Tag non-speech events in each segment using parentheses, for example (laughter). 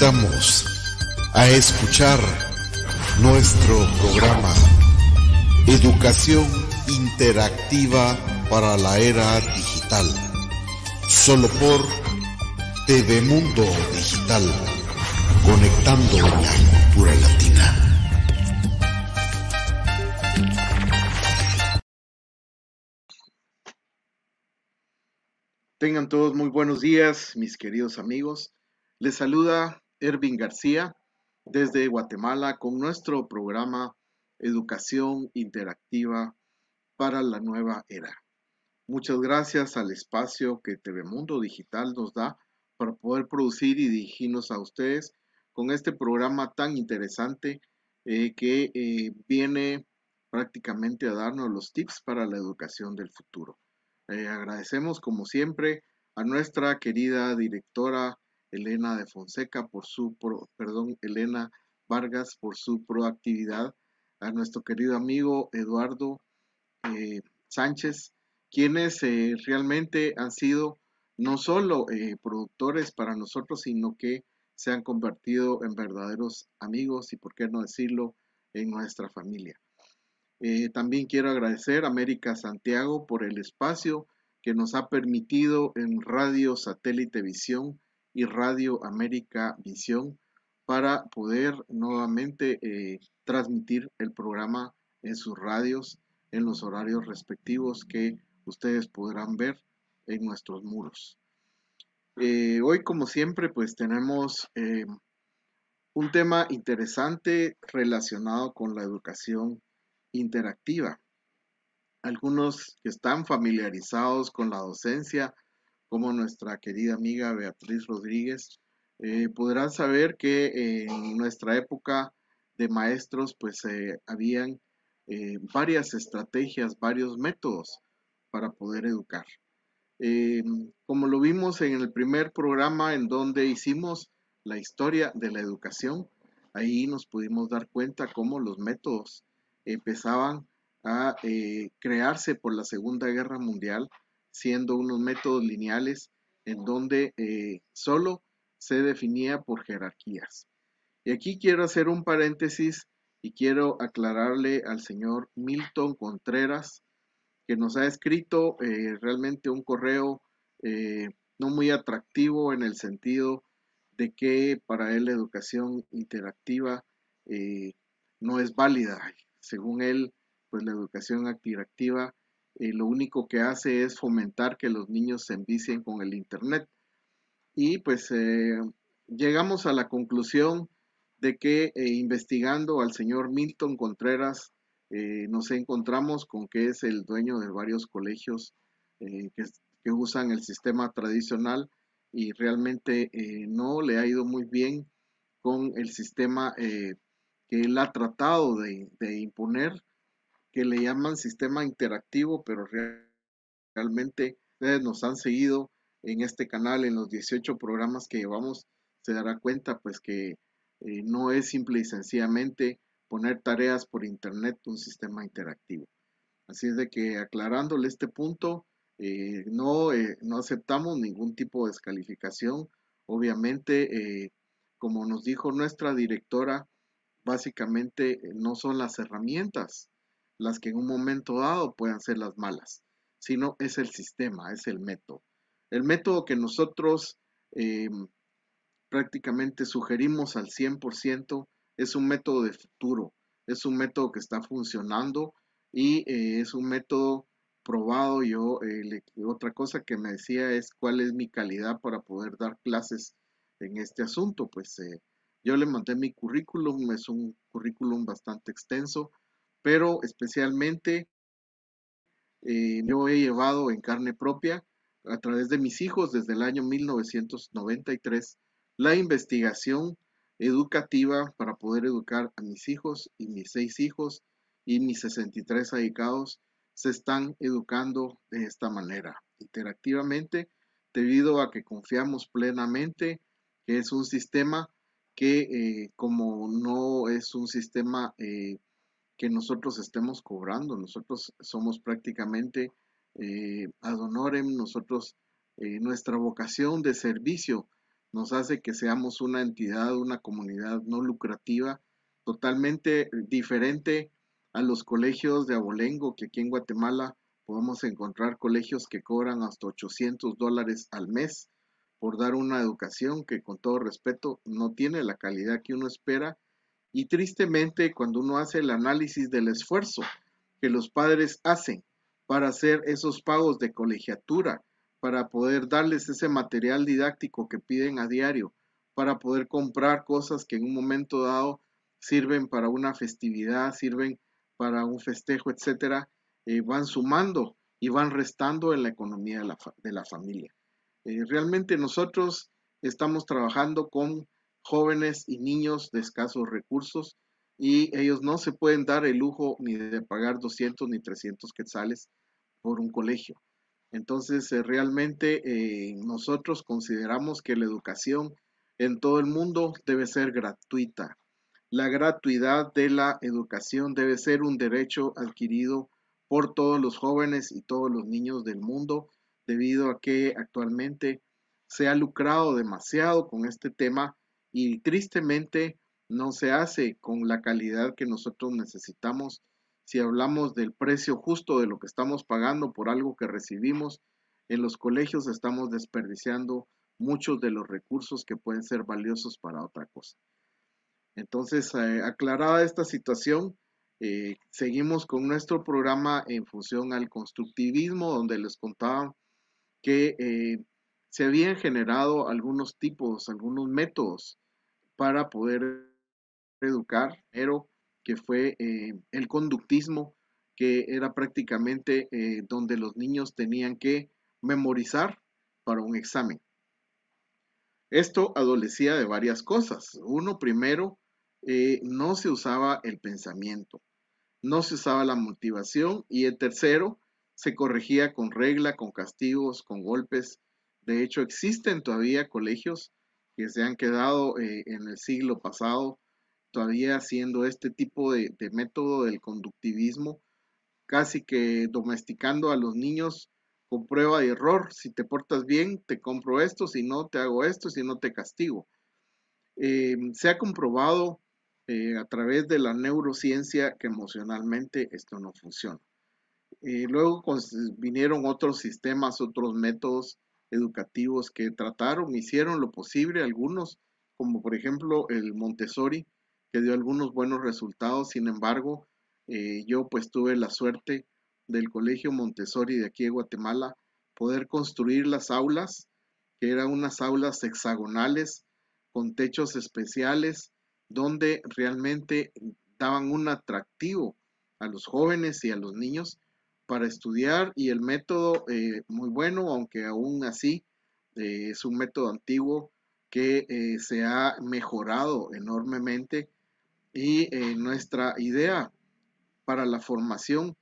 Invitamos a escuchar nuestro programa Educación Interactiva para la Era Digital, solo por TV Mundo Digital, conectando la cultura latina. Tengan todos muy buenos días, mis queridos amigos. Les saluda Ervin García desde Guatemala con nuestro programa Educación Interactiva para la Nueva Era. Muchas gracias al espacio que TV Mundo Digital nos da para poder producir y dirigirnos a ustedes con este programa tan interesante eh, que eh, viene prácticamente a darnos los tips para la educación del futuro. Eh, agradecemos como siempre a nuestra querida directora Elena de Fonseca por su, perdón, Elena Vargas por su proactividad, a nuestro querido amigo Eduardo eh, Sánchez, quienes eh, realmente han sido no solo productores para nosotros, sino que se han convertido en verdaderos amigos y, por qué no decirlo, en nuestra familia. Eh, también quiero agradecer a América Santiago por el espacio que nos ha permitido en Radio Satélite Visión y Radio América Visión para poder nuevamente eh, transmitir el programa en sus radios en los horarios respectivos que ustedes podrán ver en nuestros muros. Eh, hoy, como siempre, pues tenemos un tema interesante relacionado con la educación interactiva. Algunos que están familiarizados con la docencia, como nuestra querida amiga Beatriz Rodríguez, eh, podrán saber que en nuestra época de maestros, pues eh, habían eh, varias estrategias, varios métodos para poder educar. como lo vimos en el primer programa en donde hicimos la historia de la educación, ahí nos pudimos dar cuenta cómo los métodos empezaban a crearse por la Segunda Guerra Mundial, siendo unos métodos lineales en donde eh, solo se definía por jerarquías. Y aquí quiero hacer un paréntesis y quiero aclararle al señor Milton Contreras, que nos ha escrito eh, realmente un correo no muy atractivo en el sentido de que para él la educación interactiva no es válida según él, pues la educación activa eh, lo único que hace es fomentar que los niños se envicien con el Internet. Y pues eh, llegamos a la conclusión de que eh, investigando al señor Milton Contreras, nos encontramos con que es el dueño de varios colegios que, usan el sistema tradicional y realmente no le ha ido muy bien con el sistema que él ha tratado de, imponer, que le llaman sistema interactivo, pero realmente ustedes nos han seguido en este canal, en los 18 programas que llevamos, se dará cuenta pues que eh, no es simple y sencillamente poner tareas por internet un sistema interactivo. Así es de que aclarándole este punto, eh, no, eh, no aceptamos ningún tipo de descalificación. Obviamente, como nos dijo nuestra directora, básicamente no son las herramientas las que en un momento dado puedan ser las malas, sino es el sistema, es el método. El método que nosotros em, prácticamente sugerimos al 100% es un método de futuro, es un método que está funcionando y eh, es un método probado. Yo, eh, otra cosa que me decía es cuál es mi calidad para poder dar clases en este asunto. Pues yo le mandé mi currículum, es un currículum bastante extenso, pero especialmente eh, yo he llevado en carne propia a través de mis hijos desde el año 1993 la investigación educativa para poder educar a mis hijos y mis seis hijos y mis 63 ahijados se están educando de esta manera, interactivamente, debido a que confiamos plenamente que es un sistema que eh, como no es un sistema eh, que nosotros estemos cobrando, nosotros somos prácticamente eh, ad honorem, nosotros, nuestra vocación de servicio nos hace que seamos una entidad, una comunidad no lucrativa, totalmente diferente a los colegios de abolengo, que aquí en Guatemala podemos encontrar colegios que cobran hasta 800 dólares al mes por dar una educación que con todo respeto no tiene la calidad que uno espera y tristemente cuando uno hace el análisis del esfuerzo que los padres hacen para hacer esos pagos de colegiatura, para poder darles ese material didáctico que piden a diario, para poder comprar cosas que en un momento dado sirven para una festividad, sirven para un festejo, etcétera, eh, van sumando y van restando en la economía de la, familia. Eh, realmente nosotros estamos trabajando con jóvenes y niños de escasos recursos y ellos no se pueden dar el lujo ni de pagar 200 ni 300 quetzales por un colegio. Entonces, eh, realmente eh, nosotros consideramos que la educación en todo el mundo debe ser gratuita. La gratuidad de la educación debe ser un derecho adquirido por todos los jóvenes y todos los niños del mundo, debido a que actualmente se ha lucrado demasiado con este tema y tristemente no se hace con la calidad que nosotros necesitamos si hablamos del precio justo de lo que estamos pagando por algo que recibimos, en los colegios estamos desperdiciando muchos de los recursos que pueden ser valiosos para otra cosa. Entonces, eh, aclarada esta situación, eh, seguimos con nuestro programa en función al constructivismo, donde les contaba que eh, se habían generado algunos tipos, algunos métodos para poder educar, pero que fue eh, el conductismo, que era prácticamente eh, donde los niños tenían que memorizar para un examen. Esto adolecía de varias cosas. Uno, primero, eh, no se usaba el pensamiento, no se usaba la motivación y el tercero, se corregía con regla, con castigos, con golpes. De hecho, existen todavía colegios que se han quedado en el siglo pasado todavía haciendo este tipo de, método del conductivismo, casi que domesticando a los niños con prueba y error. Si te portas bien, te compro esto, si no, te hago esto, si no, te castigo. Eh, se ha comprobado eh, a través de la neurociencia que emocionalmente esto no funciona. Eh, luego vinieron otros sistemas, otros métodos educativos que trataron, hicieron lo posible, algunos, como por ejemplo el Montessori, que dio algunos buenos resultados. Sin embargo, eh, yo pues tuve la suerte del Colegio Montessori de aquí de Guatemala poder construir las aulas, que eran unas aulas hexagonales con techos especiales, donde realmente daban un atractivo a los jóvenes y a los niños para estudiar y el método eh, muy bueno, aunque aún así eh, es un método antiguo que se ha mejorado enormemente. Y eh, nuestra idea para la formación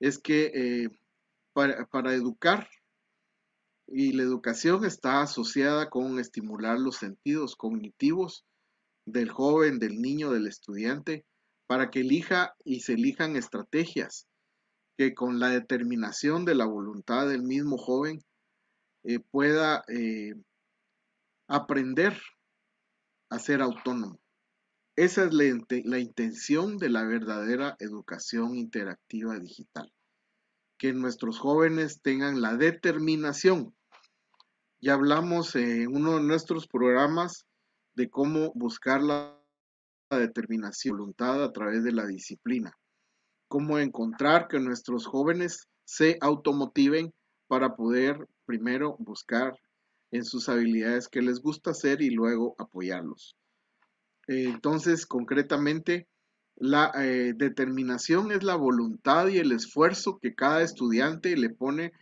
es que eh, para, educar, y la educación está asociada con estimular los sentidos cognitivos del joven, del niño, del estudiante, para que elija y se elijan estrategias que con la determinación de la voluntad del mismo joven eh, pueda aprender a ser autónomo. Esa es la, intención de la verdadera educación interactiva digital. Que nuestros jóvenes tengan la determinación. Ya hablamos en uno de nuestros programas de cómo buscar la, la determinación, voluntad a través de la disciplina. Cómo encontrar que nuestros jóvenes se automotiven para poder primero buscar en sus habilidades que les gusta hacer y luego apoyarlos. Entonces, concretamente, la eh, determinación es la voluntad y el esfuerzo que cada estudiante le pone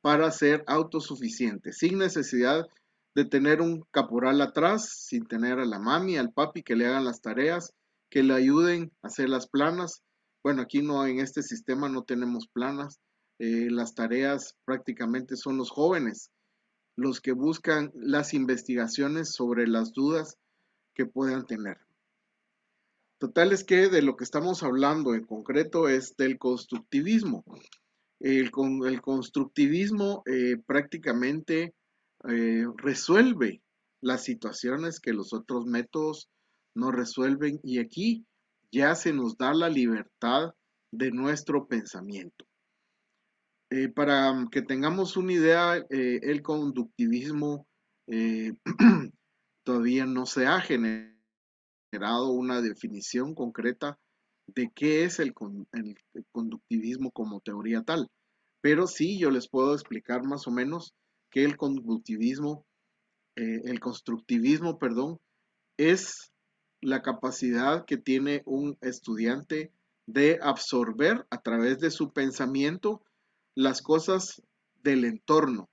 para ser autosuficiente, sin necesidad de tener un caporal atrás, sin tener a la mami, al papi que le hagan las tareas, que le ayuden a hacer las planas. Bueno, aquí no, en este sistema no tenemos planas. Eh, las tareas prácticamente son los jóvenes los que buscan las investigaciones sobre las dudas que puedan tener. Total es que de lo que estamos hablando en concreto es del constructivismo. El, el constructivismo eh, prácticamente eh, resuelve las situaciones que los otros métodos no resuelven y aquí ya se nos da la libertad de nuestro pensamiento. Eh, para que tengamos una idea, eh, el conductivismo eh, (clears throat) todavía no se ha generado una definición concreta de qué es el, conductivismo como teoría tal. Pero sí, yo les puedo explicar más o menos que el conductivismo, el constructivismo, perdón, es la capacidad que tiene un estudiante de absorber a través de su pensamiento las cosas del entorno,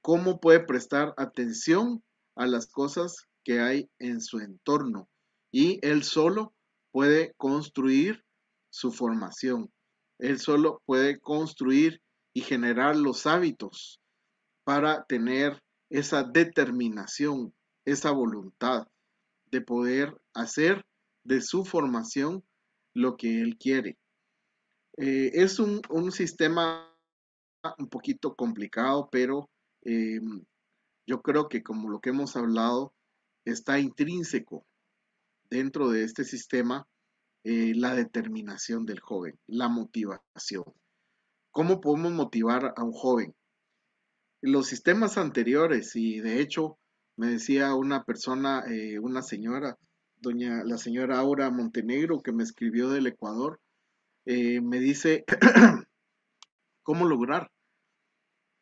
cómo puede prestar atención a las cosas que hay en su entorno y él solo puede construir su formación, él solo puede construir y generar los hábitos para tener esa determinación, esa voluntad de poder hacer de su formación lo que él quiere. Eh, es un, sistema un poquito complicado, pero eh, yo creo que como lo que hemos hablado, está intrínseco dentro de este sistema eh, la determinación del joven, la motivación. ¿Cómo podemos motivar a un joven? Los sistemas anteriores, y de hecho me decía una persona, eh, una señora, doña, la señora Aura Montenegro, que me escribió del Ecuador, eh, me dice, (clears throat) ¿cómo lograr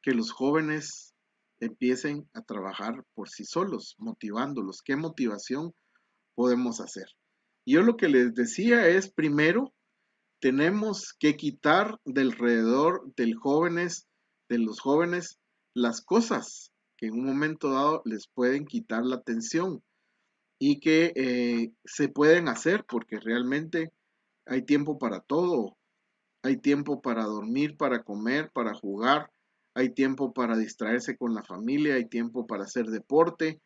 que los jóvenes empiecen a trabajar por sí solos, motivándolos? ¿Qué motivación podemos hacer? Yo lo que les decía es, primero, tenemos que quitar del alrededor jóvenes, de los jóvenes, las cosas que en un momento dado les pueden quitar la atención y que eh, se pueden hacer porque realmente hay tiempo para todo. Hay tiempo para dormir, para comer, para jugar, hay tiempo para distraerse con la familia, hay tiempo para hacer deporte,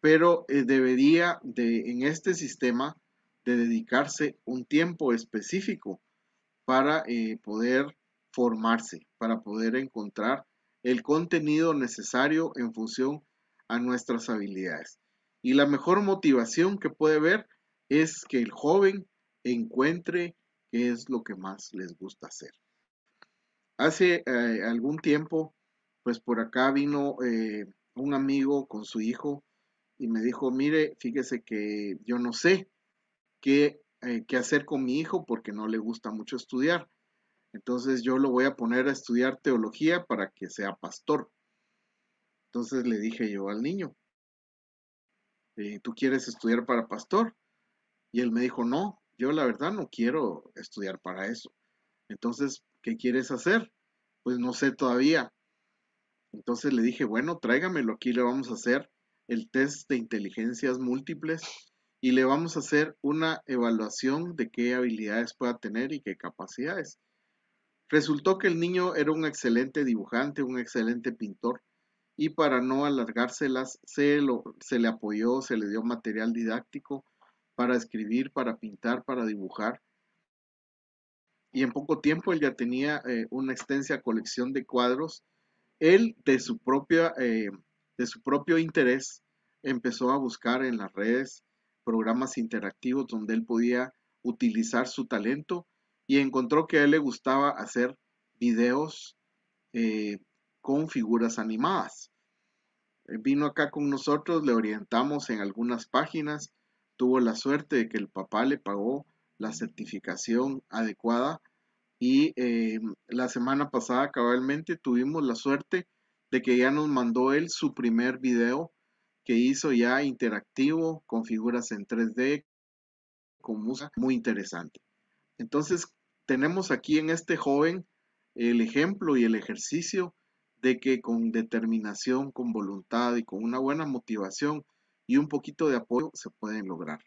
pero eh, debería de en este sistema de dedicarse un tiempo específico para eh, poder formarse, para poder encontrar el contenido necesario en función a nuestras habilidades. Y la mejor motivación que puede ver es que el joven encuentre qué es lo que más les gusta hacer. Hace eh, algún tiempo, pues por acá vino eh, un amigo con su hijo y me dijo, mire, fíjese que yo no sé qué, eh, qué hacer con mi hijo porque no le gusta mucho estudiar. Entonces yo lo voy a poner a estudiar teología para que sea pastor. Entonces le dije yo al niño, eh, ¿tú quieres estudiar para pastor? Y él me dijo, no, yo la verdad no quiero estudiar para eso. Entonces, ¿qué quieres hacer? Pues no sé todavía. Entonces le dije, bueno, tráigamelo aquí, le vamos a hacer el test de inteligencias múltiples y le vamos a hacer una evaluación de qué habilidades pueda tener y qué capacidades. Resultó que el niño era un excelente dibujante, un excelente pintor, y para no alargárselas, se, se le apoyó, se le dio material didáctico para escribir, para pintar, para dibujar. Y en poco tiempo él ya tenía eh, una extensa colección de cuadros. Él, de su, propia, eh, de su propio interés, empezó a buscar en las redes programas interactivos donde él podía utilizar su talento y encontró que a él le gustaba hacer videos eh, con figuras animadas. Eh, vino acá con nosotros, le orientamos en algunas páginas, tuvo la suerte de que el papá le pagó la certificación adecuada y eh, la semana pasada cabalmente tuvimos la suerte de que ya nos mandó él su primer video que hizo ya interactivo con figuras en 3D, con música muy interesante. Entonces, tenemos aquí en este joven el ejemplo y el ejercicio de que con determinación, con voluntad y con una buena motivación y un poquito de apoyo se pueden lograr.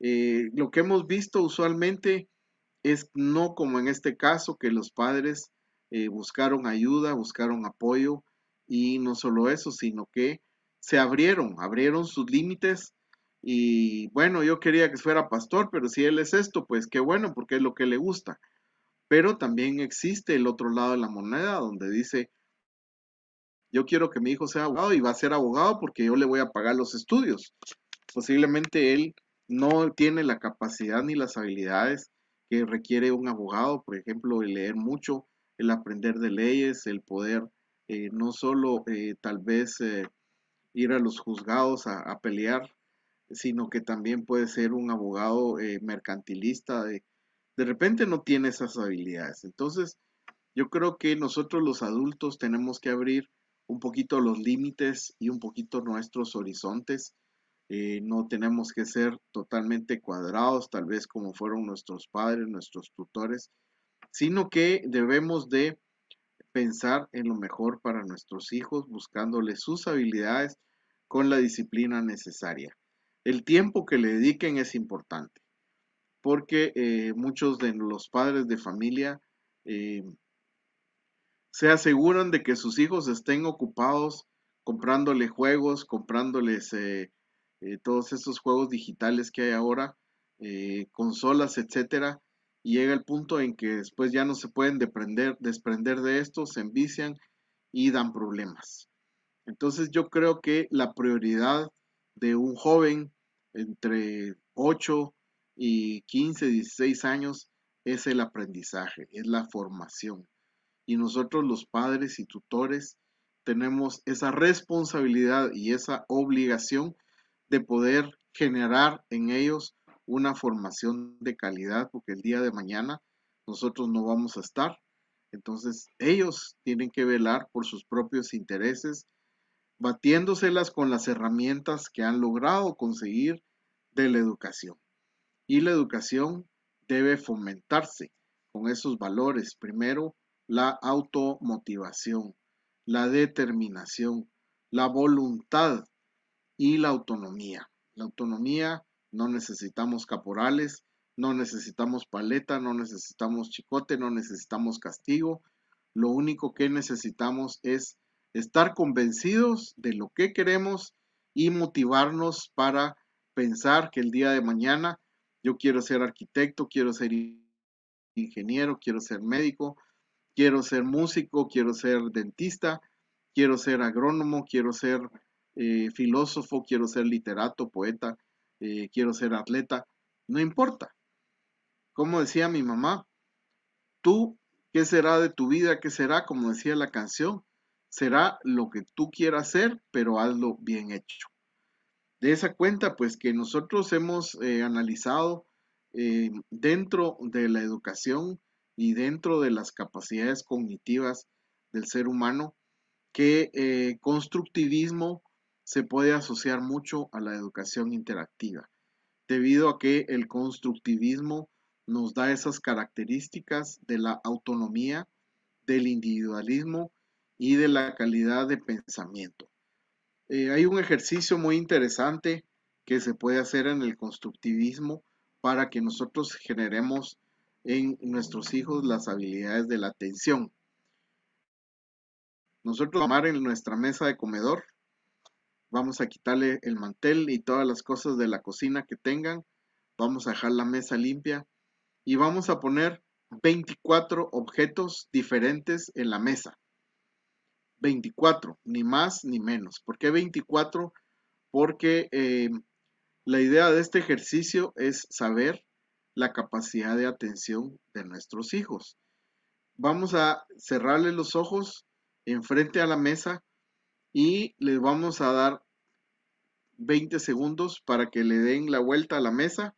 Eh, lo que hemos visto usualmente es no como en este caso que los padres eh, buscaron ayuda, buscaron apoyo y no solo eso, sino que se abrieron, abrieron sus límites y bueno, yo quería que fuera pastor, pero si él es esto, pues qué bueno, porque es lo que le gusta. Pero también existe el otro lado de la moneda donde dice, yo quiero que mi hijo sea abogado y va a ser abogado porque yo le voy a pagar los estudios. Posiblemente él no tiene la capacidad ni las habilidades que requiere un abogado, por ejemplo, el leer mucho, el aprender de leyes, el poder eh, no solo eh, tal vez eh, ir a los juzgados a, pelear, sino que también puede ser un abogado mercantilista. De, de repente no tiene esas habilidades. Entonces, yo creo que nosotros los adultos tenemos que abrir un poquito los límites y un poquito nuestros horizontes. no tenemos que ser totalmente cuadrados, tal vez como fueron nuestros padres, nuestros tutores, sino que debemos de pensar en lo mejor para nuestros hijos, buscándoles sus habilidades con la disciplina necesaria. El tiempo que le dediquen es importante, porque eh, muchos de los padres de familia eh, se aseguran de que sus hijos estén ocupados comprándole juegos, comprándoles eh, todos esos juegos digitales que hay ahora, consolas, etcétera, y llega el punto en que después ya no se pueden desprender, desprender de esto, se envician y dan problemas. Entonces yo creo que la prioridad de un joven entre 8 y 15, 16 años es el aprendizaje, es la formación. Y nosotros los padres y tutores tenemos esa responsabilidad y esa obligación de poder generar en ellos una formación de calidad, porque el día de mañana nosotros no vamos a estar. Entonces ellos tienen que velar por sus propios intereses, batiéndoselas con las herramientas que han logrado conseguir de la educación. Y la educación debe fomentarse con esos valores. Primero, la automotivación, la determinación, la voluntad y la autonomía. La autonomía no necesitamos caporales, no necesitamos paleta, no necesitamos chicote, no necesitamos castigo. Lo único que necesitamos es estar convencidos de lo que queremos y motivarnos para pensar que el día de mañana yo quiero ser arquitecto, quiero ser ingeniero, quiero ser médico, quiero ser músico, quiero ser dentista, quiero ser agrónomo, quiero ser eh, filósofo, quiero ser literato, poeta. Eh, quiero ser atleta, no importa. Como decía mi mamá, tú, ¿qué será de tu vida? ¿Qué será? Como decía la canción, será lo que tú quieras hacer, pero hazlo bien hecho. De esa cuenta, pues que nosotros hemos eh, analizado eh, dentro de la educación y dentro de las capacidades cognitivas del ser humano, que constructivismo se puede asociar mucho a la educación interactiva, debido a que el constructivismo nos da esas características de la autonomía, del individualismo y de la calidad de pensamiento. Eh, hay un ejercicio muy interesante que se puede hacer en el constructivismo para que nosotros generemos en nuestros hijos las habilidades de la atención. Nosotros amar en nuestra mesa de comedor Vamos a quitarle el mantel y todas las cosas de la cocina que tengan. Vamos a dejar la mesa limpia y vamos a poner 24 objetos diferentes en la mesa. 24, ni más ni menos. ¿Por qué 24? Porque eh, la idea de este ejercicio es saber la capacidad de atención de nuestros hijos. Vamos a cerrarle los ojos enfrente a la mesa y les vamos a dar 20 segundos para que le den la vuelta a la mesa,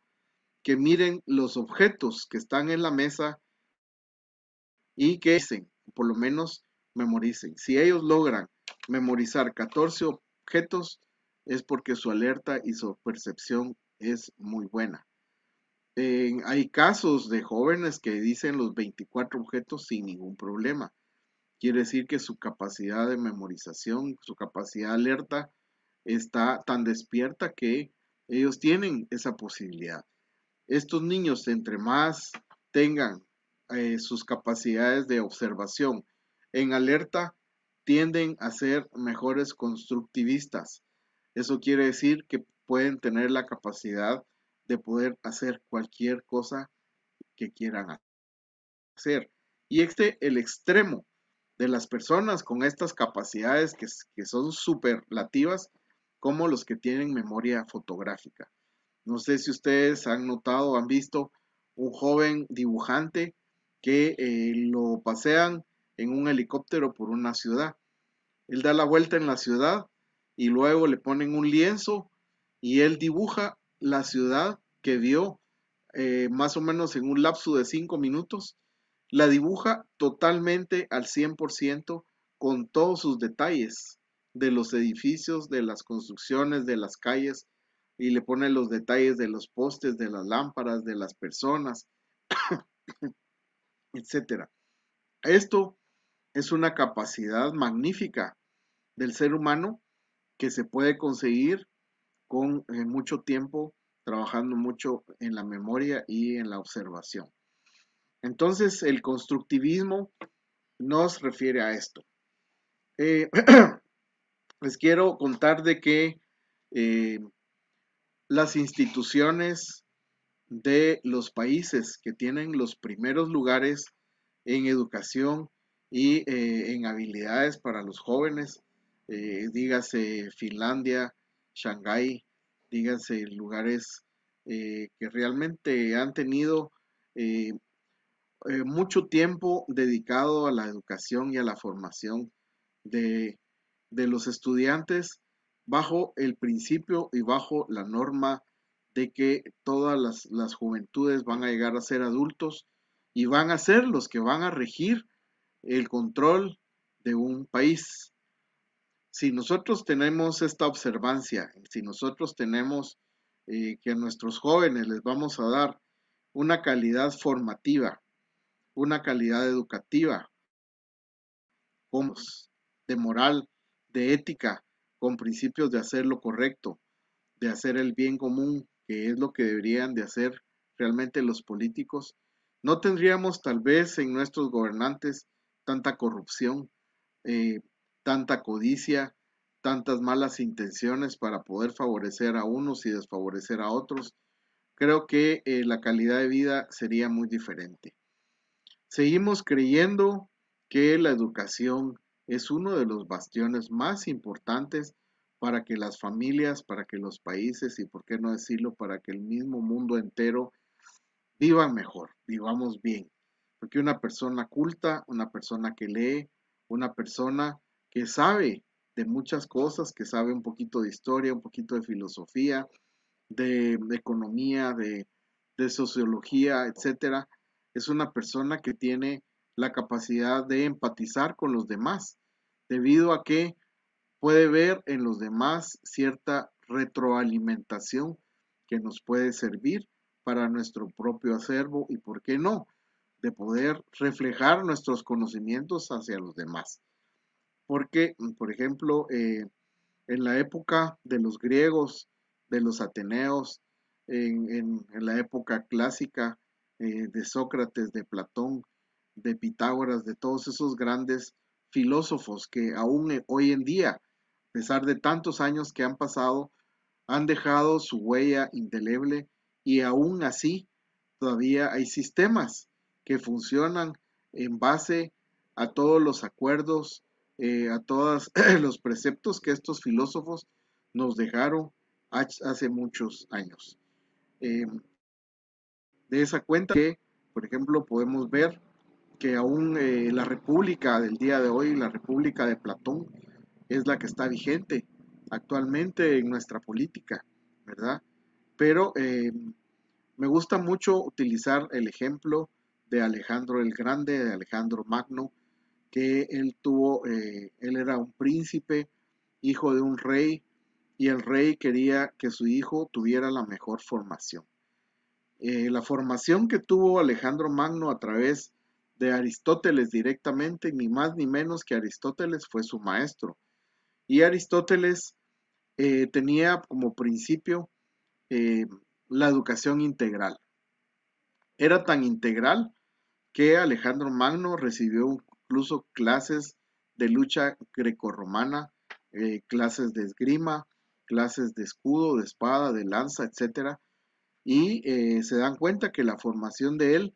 que miren los objetos que están en la mesa y que dicen, por lo menos memoricen. Si ellos logran memorizar 14 objetos, es porque su alerta y su percepción es muy buena. hay casos de jóvenes que dicen los 24 objetos sin ningún problema. Quiere decir que su capacidad de memorización, su capacidad de alerta está tan despierta que ellos tienen esa posibilidad. Estos niños, entre más tengan eh, sus capacidades de observación en alerta, tienden a ser mejores constructivistas. Eso quiere decir que pueden tener la capacidad de poder hacer cualquier cosa que quieran hacer. Y este el extremo de las personas con estas capacidades que, son superlativas como los que tienen memoria fotográfica. No sé si ustedes han notado, han visto un joven dibujante que eh, lo pasean en un helicóptero por una ciudad. Él da la vuelta en la ciudad y luego le ponen un lienzo y él dibuja la ciudad que vio eh, más o menos en un lapso de cinco minutos. La dibuja totalmente al 100% con todos sus detalles de los edificios, de las construcciones, de las calles, y le pone los detalles de los postes, de las lámparas, de las personas, (coughs) etcétera. Esto es una capacidad magnífica del ser humano que se puede conseguir con eh, mucho tiempo trabajando mucho en la memoria y en la observación. Entonces, el constructivismo nos refiere a esto. Eh, (clears throat) les quiero contar de que eh, las instituciones de los países que tienen los primeros lugares en educación y eh, en habilidades para los jóvenes, eh, dígase Finlandia, Shanghái, dígase lugares eh, que realmente han tenido mucho tiempo dedicado a la educación y a la formación de, de los estudiantes bajo el principio y bajo la norma de que todas las, juventudes van a llegar a ser adultos y van a ser los que van a regir el control de un país. Si nosotros tenemos esta observancia, si nosotros tenemos eh, que a nuestros jóvenes les vamos a dar una calidad formativa, una calidad educativa, de moral, de ética, con principios de hacer lo correcto, de hacer el bien común, que es lo que deberían de hacer realmente los políticos, no tendríamos tal vez en nuestros gobernantes tanta corrupción, eh, tanta codicia, tantas malas intenciones para poder favorecer a unos y desfavorecer a otros. Creo que eh, la calidad de vida sería muy diferente. Seguimos creyendo que la educación es uno de los bastiones más importantes para que las familias, para que los países y, por qué no decirlo, para que el mismo mundo entero vivan mejor, vivamos bien. Porque una persona culta, una persona que lee, una persona que sabe de muchas cosas, que sabe un poquito de historia, un poquito de filosofía, de, economía, de, de sociología, etcétera, es una persona que tiene la capacidad de empatizar con los demás debido a que puede ver en los demás cierta retroalimentación que nos puede servir para nuestro propio acervo y, ¿por qué no?, de poder reflejar nuestros conocimientos hacia los demás. Porque, por ejemplo, eh, en la época de los griegos, de los ateneos, en, la época clásica eh, de Sócrates, de Platón, de Pitágoras, de todos esos grandes filósofos que aún e, hoy en día, a pesar de tantos años que han pasado, han dejado su huella indeleble y aún así todavía hay sistemas que funcionan en base a todos los acuerdos, eh, a todos (clears throat) los preceptos que estos filósofos nos dejaron hace muchos años. Em, de esa cuenta que, por ejemplo, podemos ver que aún eh, la república del día de hoy, la república de Platón, es la que está vigente actualmente en nuestra política, ¿verdad? Pero eh, me gusta mucho utilizar el ejemplo de Alejandro el Grande, de Alejandro Magno, que él tuvo, eh, él era un príncipe, hijo de un rey, y el rey quería que su hijo tuviera la mejor formación. la formación que tuvo Alejandro Magno a través de Aristóteles directamente, ni más ni menos que Aristóteles fue su maestro. Y Aristóteles eh, tenía como principio eh, la educación integral. Era tan integral que Alejandro Magno recibió incluso clases de lucha grecorromana, eh, clases de esgrima, clases de escudo, de espada, de lanza, etc. Y se dan cuenta que la formación de él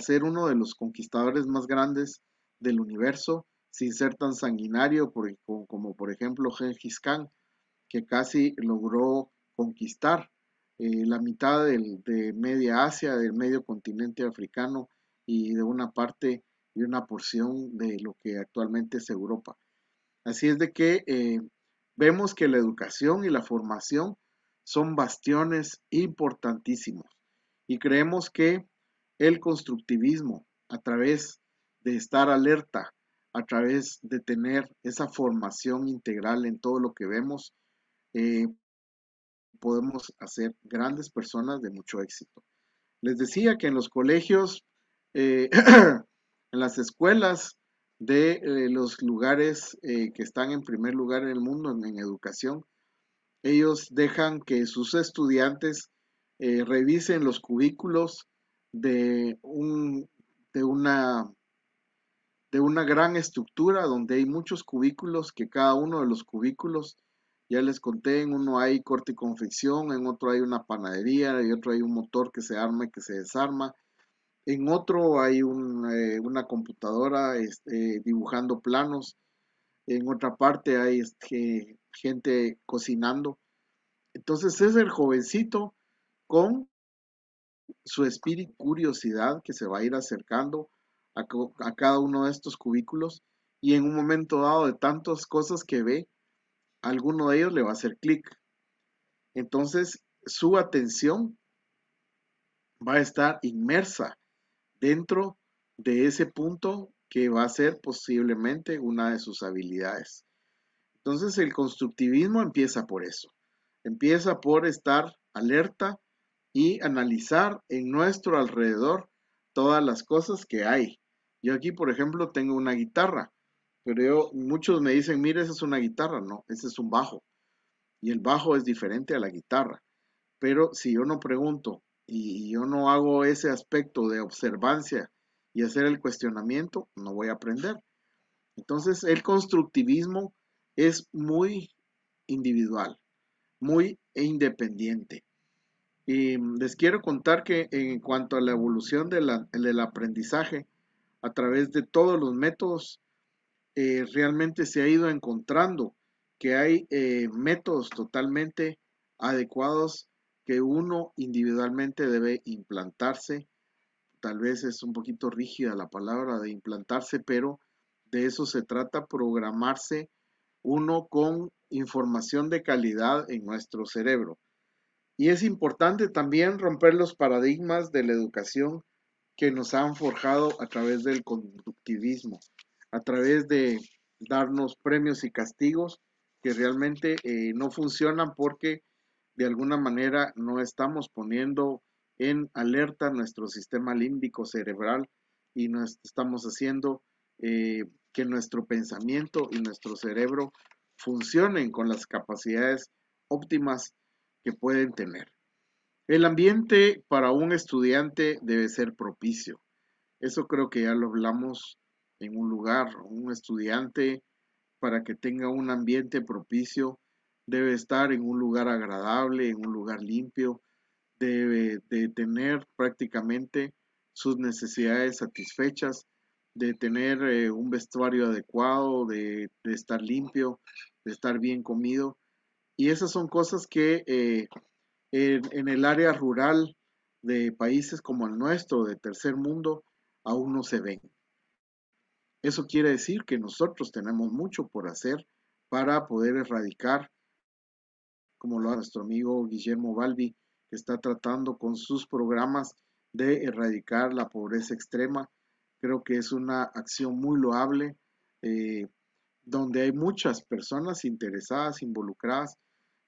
ser uno de los conquistadores más grandes del universo sin ser tan sanguinario como por ejemplo Gengis Khan, que casi logró conquistar eh, la mitad de media Asia, del medio continente africano y de una parte y una porción de lo que actualmente es Europa. Así es de que eh, vemos que la educación y la formación son bastiones importantísimos y creemos que el constructivismo a través de estar alerta, a través de tener esa formación integral en todo lo que vemos, eh, podemos hacer grandes personas de mucho éxito. Les decía que en los colegios, eh, (clears throat) en las escuelas de eh, los lugares que están en primer lugar en el mundo en, educación, ellos dejan que sus estudiantes revisen los cubículos de, un, de una de una gran estructura donde hay muchos cubículos, que cada uno de los cubículos, ya les conté, en uno hay corte y confección, en otro hay una panadería, en otro hay un motor que se arma y que se desarma, en otro hay eh, una computadora este, dibujando planos, en otra parte hay este, gente cocinando. Entonces es el jovencito con su espíritu curiosidad que se va a ir acercando a, cada uno de estos cubículos y en un momento dado de tantas cosas que ve, alguno de ellos le va a hacer clic. Entonces su atención va a estar inmersa dentro de ese punto que va a ser posiblemente una de sus habilidades. Entonces el constructivismo empieza por eso. Empieza por estar alerta y analizar en nuestro alrededor todas las cosas que hay yo aquí, por ejemplo, tengo una guitarra, pero yo, muchos me dicen, mire, esa es una guitarra, no, ese es un bajo. Y el bajo es diferente a la guitarra. Pero si yo no pregunto y yo no hago ese aspecto de observancia y hacer el cuestionamiento, no voy a aprender. Entonces, el constructivismo es muy individual, muy independiente. Y les quiero contar que en cuanto a la evolución del aprendizaje, a través de todos los métodos, eh, realmente se ha ido encontrando que hay eh, métodos totalmente adecuados que uno individualmente debe implantarse. Tal vez es un poquito rígida la palabra de implantarse, pero de eso se trata, programarse uno con información de calidad en nuestro cerebro. Y es importante también romper los paradigmas de la educación que nos han forjado a través del conductivismo, a través de darnos premios y castigos que realmente eh, no funcionan porque de alguna manera no estamos poniendo en alerta nuestro sistema límbico cerebral y no estamos haciendo eh, que nuestro pensamiento y nuestro cerebro funcionen con las capacidades óptimas que pueden tener. El ambiente para un estudiante debe ser propicio. Eso creo que ya lo hablamos en un lugar. Un estudiante para que tenga un ambiente propicio debe estar en un lugar agradable, en un lugar limpio, debe de tener prácticamente sus necesidades satisfechas, de tener eh, un vestuario adecuado, de, estar limpio, de estar bien comido. Y esas son cosas que eh, en, el área rural de países como el nuestro, de tercer mundo, aún no se ven. Eso quiere decir que nosotros tenemos mucho por hacer para poder erradicar, como lo hace nuestro amigo Guillermo Balbi, que está tratando con sus programas de erradicar la pobreza extrema. Creo que es una acción muy loable, eh, donde hay muchas personas interesadas, involucradas,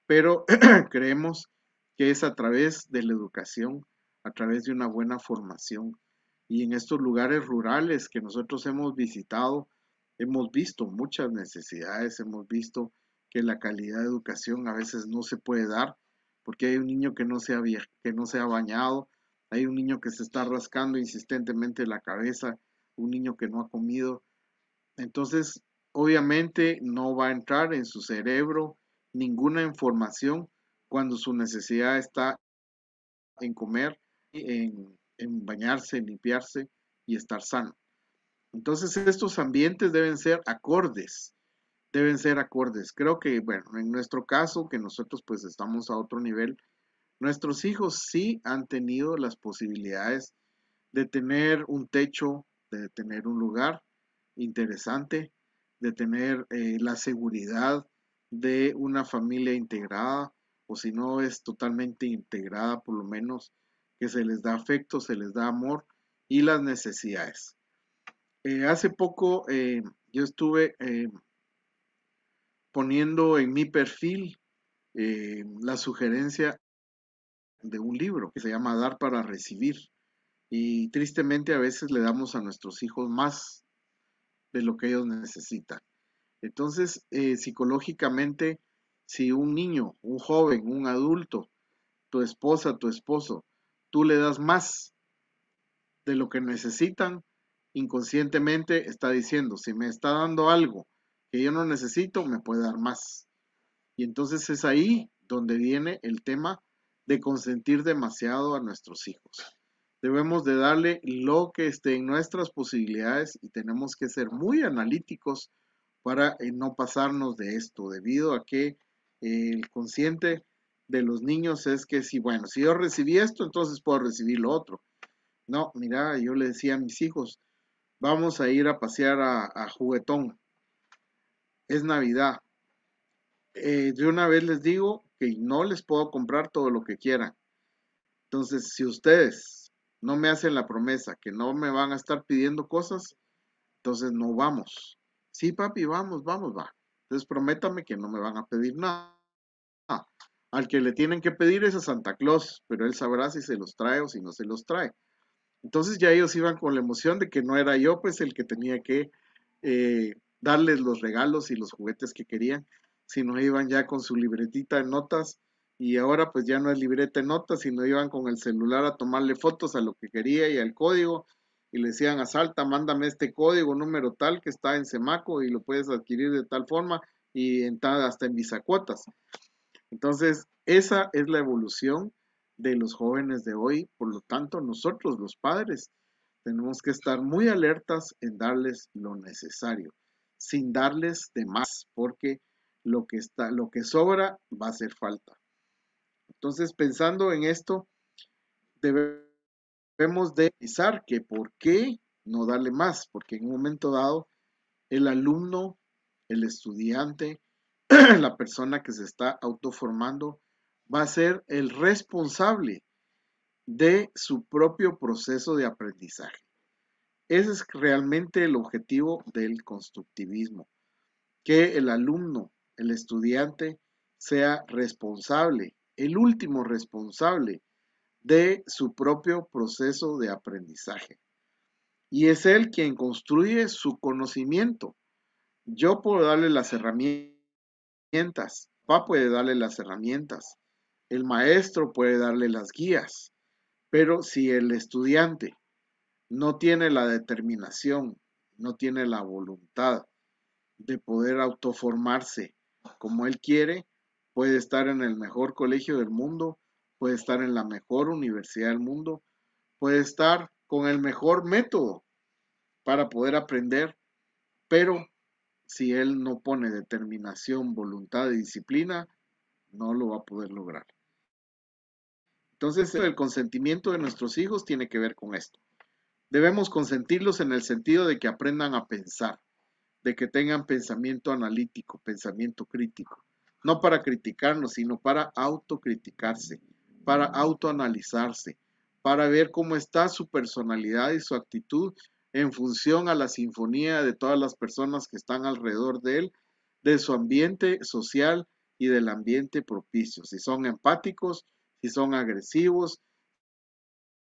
pero (clears throat) creemos que es a través de la educación, a través de una buena formación. Y en estos lugares rurales que nosotros hemos visitado, hemos visto muchas necesidades, hemos visto que la calidad de educación a veces no se puede dar porque hay un niño que no se ha, que no se ha bañado, hay un niño que se está rascando insistentemente la cabeza, un niño que no ha comido. Entonces, obviamente no va a entrar en su cerebro ninguna información cuando su necesidad está en comer, en, en bañarse, en limpiarse y estar sano. Entonces estos ambientes deben ser acordes, deben ser acordes. Creo que, bueno, en nuestro caso, que nosotros pues estamos a otro nivel, nuestros hijos sí han tenido las posibilidades de tener un techo, de tener un lugar interesante, de tener eh, la seguridad de una familia integrada, o si no es totalmente integrada, por lo menos que se les da afecto, se les da amor y las necesidades. Eh, hace poco eh, yo estuve poniendo en mi perfil la sugerencia de un libro que se llama Dar para Recibir. Y tristemente a veces le damos a nuestros hijos más de lo que ellos necesitan. Entonces, eh, psicológicamente, si un niño, un joven, un adulto, tu esposa, tu esposo, tú le das más de lo que necesitan, inconscientemente está diciendo, si me está dando algo que yo no necesito, me puede dar más. Y entonces es ahí donde viene el tema de consentir demasiado a nuestros hijos. Debemos de darle lo que esté en nuestras posibilidades y tenemos que ser muy analíticos para eh, no pasarnos de esto, debido a que el consciente de los niños es que si, bueno, si yo recibí esto, entonces puedo recibir lo otro. No, mira, yo le decía a mis hijos, vamos a ir a pasear a, juguetón. Es Navidad. Eh, de una vez les digo que no les puedo comprar todo lo que quieran. Entonces, si ustedes no me hacen la promesa que no me van a estar pidiendo cosas, entonces no vamos. Sí, papi, vamos, vamos, va. Entonces prométame que no me van a pedir nada. Al que le tienen que pedir es a Santa Claus, pero él sabrá si se los trae o si no se los trae. Entonces ya ellos iban con la emoción de que no era yo pues el que tenía que eh, darles los regalos y los juguetes que querían, sino iban ya con su libretita de notas y ahora pues ya no es libreta de notas, sino iban con el celular a tomarle fotos a lo que quería y al código y le decían asalta, mándame este código número tal que está en Semaco y lo puedes adquirir de tal forma y en hasta en bisacuotas. Entonces, esa es la evolución de los jóvenes de hoy, por lo tanto, nosotros los padres tenemos que estar muy alertas en darles lo necesario, sin darles de más, porque lo que está lo que sobra va a hacer falta. Entonces, pensando en esto, debemos de pensar que por qué no darle más, porque en un momento dado el alumno, el estudiante, (clears throat) la persona que se está autoformando, va a ser el responsable de su propio proceso de aprendizaje. Ese es realmente el objetivo del constructivismo, que el alumno, el estudiante, sea responsable el último responsable de su propio proceso de aprendizaje. Y es él quien construye su conocimiento. Yo puedo darle las herramientas, papá puede darle las herramientas, el maestro puede darle las guías, pero si el estudiante no tiene la determinación, no tiene la voluntad de poder autoformarse como él quiere, puede estar en el mejor colegio del mundo, puede estar en la mejor universidad del mundo, puede estar con el mejor método para poder aprender, pero si él no pone determinación, voluntad y disciplina, no lo va a poder lograr. Entonces, el consentimiento de nuestros hijos tiene que ver con esto. Debemos consentirlos en el sentido de que aprendan a pensar, de que tengan pensamiento analítico, pensamiento crítico, no para criticarnos, sino para autocriticarse, para autoanalizarse, para ver cómo está su personalidad y su actitud en función a la sinfonía de todas las personas que están alrededor de él, de su ambiente social y del ambiente propicio, si son empáticos, si son agresivos,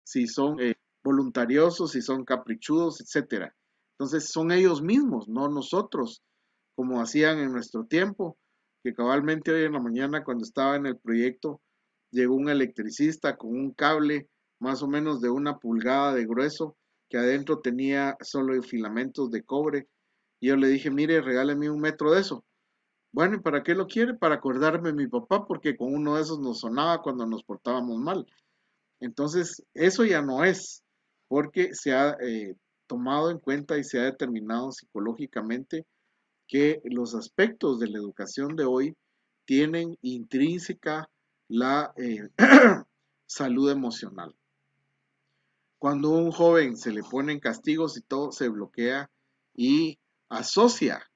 si son eh, voluntariosos, si son caprichudos, etc. Entonces son ellos mismos, no nosotros, como hacían en nuestro tiempo, que cabalmente hoy en la mañana cuando estaba en el proyecto llegó un electricista con un cable más o menos de una pulgada de grueso que adentro tenía solo filamentos de cobre y yo le dije, mire, regáleme un metro de eso. Bueno, ¿y para qué lo quiere? Para acordarme de mi papá, porque con uno de esos nos sonaba cuando nos portábamos mal. Entonces, eso ya no es, porque se ha eh, tomado en cuenta y se ha determinado psicológicamente que los aspectos de la educación de hoy tienen intrínseca la eh, (clears throat) salud emocional. Cuando un joven se le ponen castigos y todo se bloquea y asocia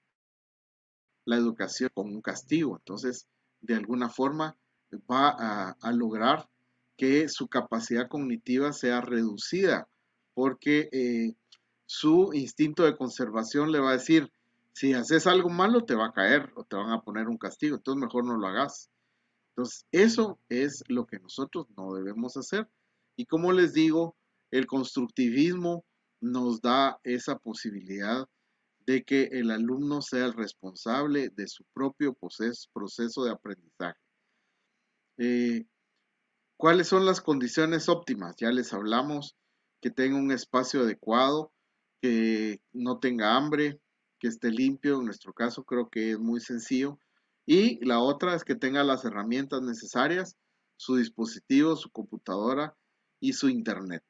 la educación con un castigo. Entonces, de alguna forma va a, lograr que su capacidad cognitiva sea reducida porque eh, su instinto de conservación le va a decir, si haces algo malo te va a caer o te van a poner un castigo, entonces mejor no lo hagas. Entonces, eso es lo que nosotros no debemos hacer. Y como les digo, el constructivismo nos da esa posibilidad de que el alumno sea el responsable de su propio proceso, de aprendizaje. Eh, ¿Cuáles son las condiciones óptimas? Ya les hablamos que tenga un espacio adecuado, que no tenga hambre, que esté limpio. En nuestro caso creo que es muy sencillo. Y la otra es que tenga las herramientas necesarias, su dispositivo, su computadora y su internet.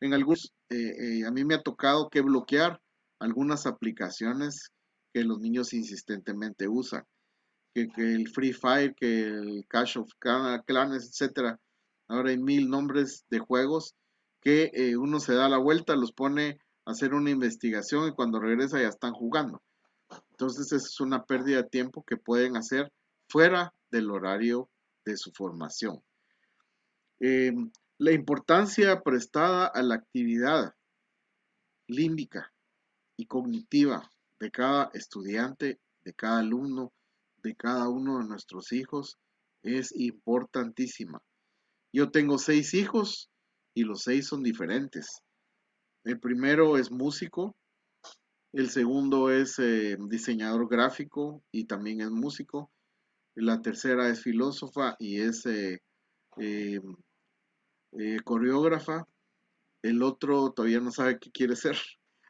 En algunos, eh, eh, a mí me ha tocado que bloquear algunas aplicaciones que los niños insistentemente usan, que, el Free Fire, que el Cash of Clans, etcétera. Ahora hay mil nombres de juegos que eh, uno se da la vuelta, los pone a hacer una investigación y cuando regresa ya están jugando. Entonces es una pérdida de tiempo que pueden hacer fuera del horario de su formación. Em, la importancia prestada a la actividad límbica y cognitiva de cada estudiante, de cada alumno, de cada uno de nuestros hijos es importantísima. Yo tengo seis hijos y los seis son diferentes. El primero es músico, el segundo es eh, diseñador gráfico y también es músico. La tercera es filósofa y es eh, eh, coreógrafa. El otro todavía no sabe qué quiere ser.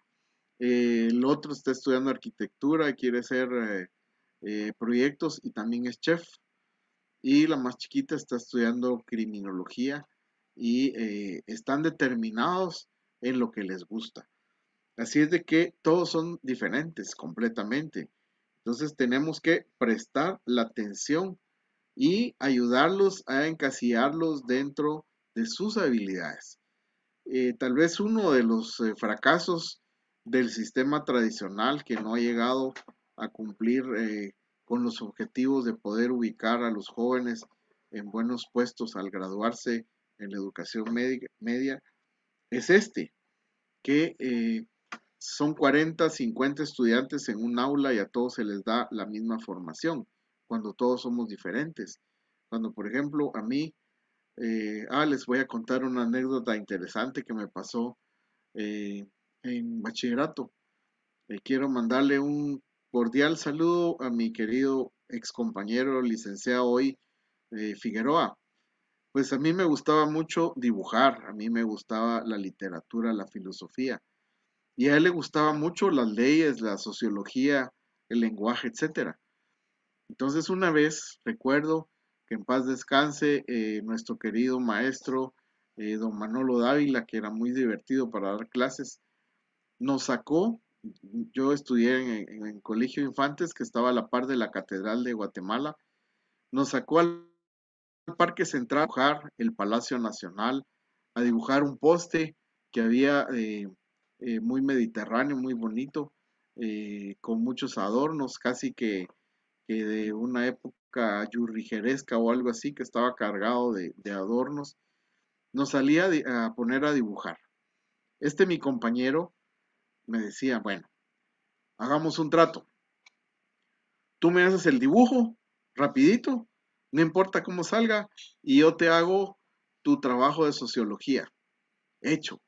(laughs) el otro está estudiando arquitectura quiere hacer proyectos y también es chef. Y la más chiquita está estudiando criminología y están determinados en lo que les gusta. Así es de que todos son diferentes completamente. Entonces tenemos que prestar la atención y ayudarlos a encasillarlos dentro de sus habilidades. Eh, tal vez uno de los eh, fracasos del sistema tradicional que no ha llegado a cumplir eh, con los objetivos de poder ubicar a los jóvenes en buenos puestos al graduarse en la educación media, es este, que son 40, 50 estudiantes en un aula y a todos se les da la misma formación, cuando todos somos diferentes. Cuando, por ejemplo, a mí, eh, ah, les voy a contar una anécdota interesante que me pasó eh, en bachillerato. Eh, quiero mandarle un cordial saludo a mi querido ex compañero licenciado hoy, Figueroa. Pues a mí me gustaba mucho dibujar, a mí me gustaba la literatura, la filosofía. Y a él le gustaban mucho las leyes, la sociología, el lenguaje, etc. Entonces una vez recuerdo que en paz descanse eh, nuestro querido maestro eh, don Manolo Dávila, que era muy divertido para dar clases, nos sacó, yo estudié en, en, Colegio Infantes, que estaba a la par de la Catedral de Guatemala, nos sacó al Parque Central a dibujar el Palacio Nacional, a dibujar un poste que había eh, muy mediterráneo, muy bonito, con muchos adornos, casi que, de una época yurrijeresca o algo así, que estaba cargado de, adornos. Nos salía a poner a dibujar. Este mi compañero me decía, bueno, hagamos un trato. Tú me haces el dibujo rapidito, no importa cómo salga, y yo te hago tu trabajo de sociología. Hecho.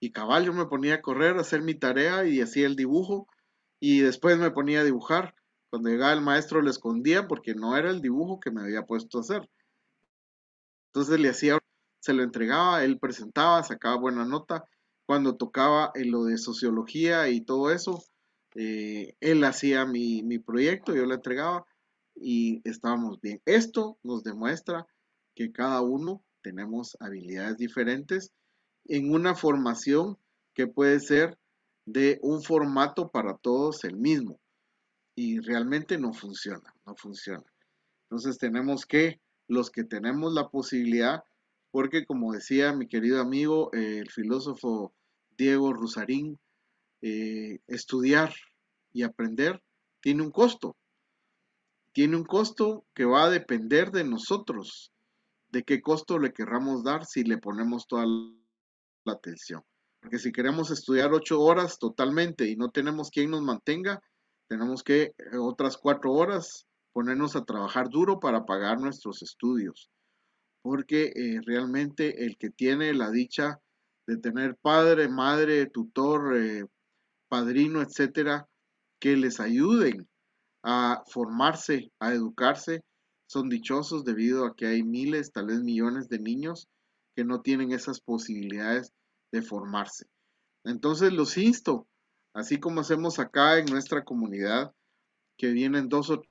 Y cabal, yo me ponía a correr, a hacer mi tarea y hacía el dibujo. Y después me ponía a dibujar. Cuando llegaba el maestro le escondía porque no era el dibujo que me había puesto a hacer. Entonces le hacía, se lo entregaba, él presentaba, sacaba buena nota. Cuando tocaba en lo de sociología y todo eso, eh, él hacía mi, mi proyecto, yo le entregaba y estábamos bien. Esto nos demuestra que cada uno tenemos habilidades diferentes en una formación que puede ser de un formato para todos el mismo. Y realmente no funciona, no funciona. Entonces tenemos que, los que tenemos la posibilidad, porque como decía mi querido amigo, el filósofo Diego Rusarín, eh, estudiar y aprender tiene un costo. Tiene un costo que va a depender de nosotros, de qué costo le querramos dar si le ponemos toda la atención. Porque si queremos estudiar ocho horas totalmente y no tenemos quien nos mantenga, tenemos que eh, otras cuatro horas ponernos a trabajar duro para pagar nuestros estudios. Porque eh, realmente el que tiene la dicha de tener padre, madre, tutor, eh, padrino, etcétera, que les ayuden a formarse, a educarse, son dichosos debido a que hay miles, tal vez millones de niños que no tienen esas posibilidades de formarse. Entonces los insto, así como hacemos acá en nuestra comunidad, que vienen dos o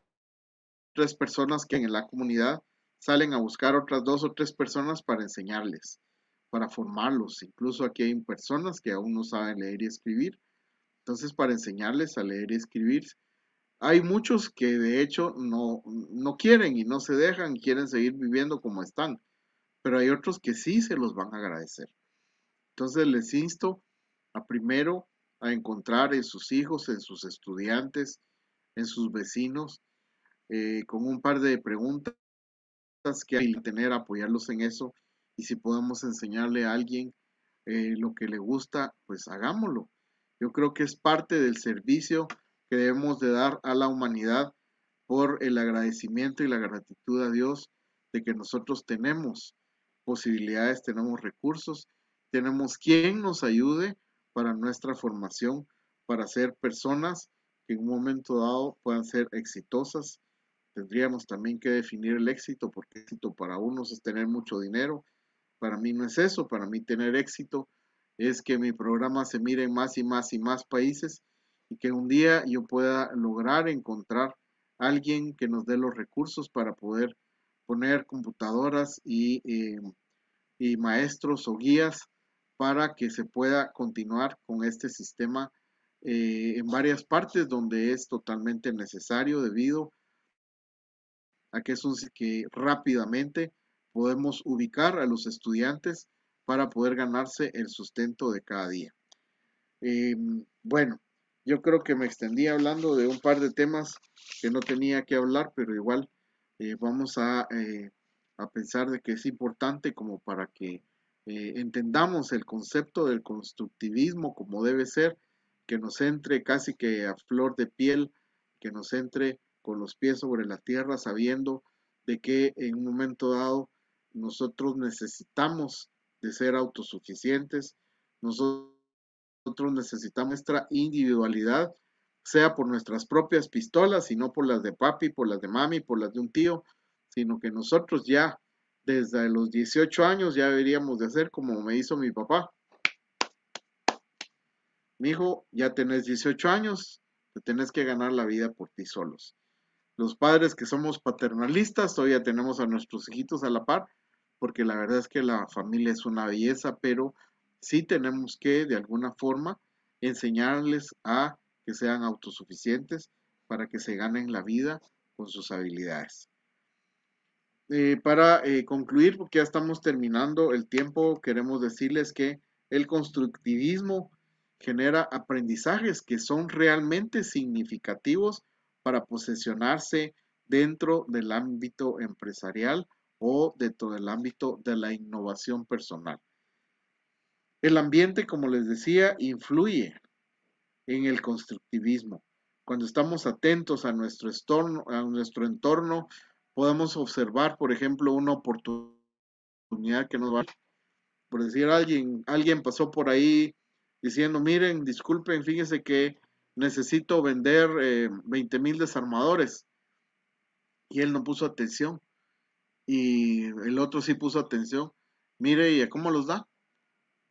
tres personas que en la comunidad salen a buscar otras dos o tres personas para enseñarles, para formarlos. Incluso aquí hay personas que aún no saben leer y escribir. Entonces, para enseñarles a leer y escribir, hay muchos que de hecho no, no quieren y no se dejan, quieren seguir viviendo como están, pero hay otros que sí se los van a agradecer. Entonces les insto a primero a encontrar en sus hijos, en sus estudiantes, en sus vecinos, eh, con un par de preguntas que hay que tener, apoyarlos en eso. Y si podemos enseñarle a alguien eh, lo que le gusta, pues hagámoslo. Yo creo que es parte del servicio que debemos de dar a la humanidad por el agradecimiento y la gratitud a Dios de que nosotros tenemos posibilidades, tenemos recursos tenemos quien nos ayude para nuestra formación, para ser personas que en un momento dado puedan ser exitosas. Tendríamos también que definir el éxito, porque éxito para unos es tener mucho dinero. Para mí no es eso, para mí tener éxito es que mi programa se mire en más y más y más países y que un día yo pueda lograr encontrar alguien que nos dé los recursos para poder poner computadoras y, eh, y maestros o guías para que se pueda continuar con este sistema eh, en varias partes donde es totalmente necesario debido a que es un que rápidamente podemos ubicar a los estudiantes para poder ganarse el sustento de cada día. Em, bueno, yo creo que me extendí hablando de un par de temas que no tenía que hablar, pero igual eh, vamos a, eh, a pensar de que es importante como para que eh, entendamos el concepto del constructivismo como debe ser, que nos entre casi que a flor de piel, que nos entre con los pies sobre la tierra, sabiendo de que en un momento dado nosotros necesitamos de ser autosuficientes, nosotros necesitamos nuestra individualidad, sea por nuestras propias pistolas y no por las de papi, por las de mami, por las de un tío, sino que nosotros ya desde los 18 años ya deberíamos de hacer como me hizo mi papá. Mi hijo, ya tenés 18 años, te tenés que ganar la vida por ti solos. Los padres que somos paternalistas todavía tenemos a nuestros hijitos a la par, porque la verdad es que la familia es una belleza, pero sí tenemos que de alguna forma enseñarles a que sean autosuficientes para que se ganen la vida con sus habilidades. Eh, para eh, concluir, porque ya estamos terminando el tiempo, queremos decirles que el constructivismo genera aprendizajes que son realmente significativos para posesionarse dentro del ámbito empresarial o dentro del ámbito de la innovación personal. El ambiente, como les decía, influye en el constructivismo. Cuando estamos atentos a nuestro entorno, a nuestro entorno podemos observar, por ejemplo, una oportunidad que nos va, por decir alguien, alguien pasó por ahí diciendo, miren, disculpen, fíjense que necesito vender 20 eh, mil desarmadores. Y él no puso atención. Y el otro sí puso atención. Mire, ¿y a cómo los da?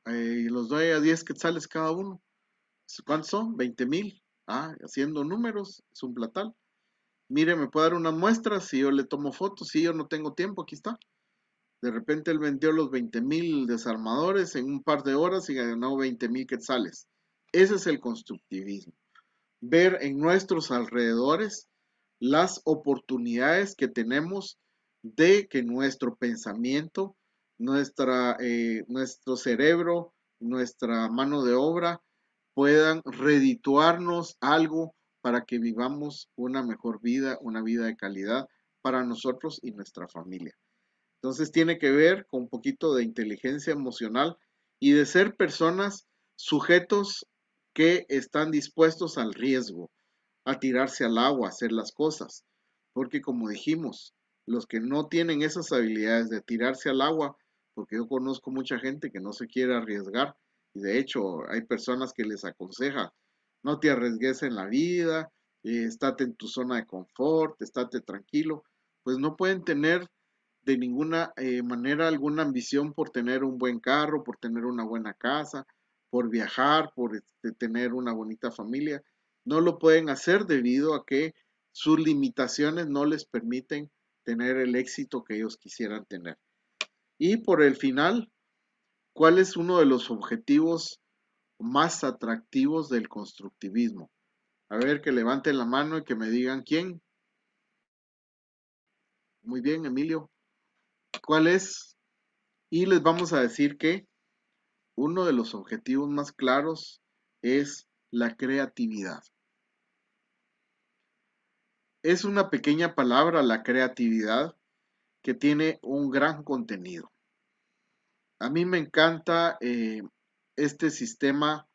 Eh, los doy a 10 quetzales cada uno. ¿Cuántos son? 20 mil. Ah, haciendo números, es un platal mire, me puede dar unas muestras, si yo le tomo fotos, si yo no tengo tiempo, aquí está. De repente él vendió los 20 mil desarmadores en un par de horas y ganó 20 mil quetzales. Ese es el constructivismo. Ver en nuestros alrededores las oportunidades que tenemos de que nuestro pensamiento, nuestra, eh, nuestro cerebro, nuestra mano de obra puedan redituarnos algo para que vivamos una mejor vida, una vida de calidad para nosotros y nuestra familia. Entonces tiene que ver con un poquito de inteligencia emocional y de ser personas sujetos que están dispuestos al riesgo, a tirarse al agua, a hacer las cosas. Porque como dijimos, los que no tienen esas habilidades de tirarse al agua, porque yo conozco mucha gente que no se quiere arriesgar, y de hecho hay personas que les aconseja, no te arriesgues en la vida, eh, estate en tu zona de confort, estate tranquilo, pues no pueden tener de ninguna eh, manera alguna ambición por tener un buen carro, por tener una buena casa, por viajar, por este, tener una bonita familia. No lo pueden hacer debido a que sus limitaciones no les permiten tener el éxito que ellos quisieran tener. Y por el final, ¿cuál es uno de los objetivos más atractivos del constructivismo? A ver, que levanten la mano y que me digan quién. Muy bien, Emilio. ¿Cuál es? Y les vamos a decir que uno de los objetivos más claros es la creatividad. Es una pequeña palabra, la creatividad, que tiene un gran contenido. A mí me encanta eh, este sistema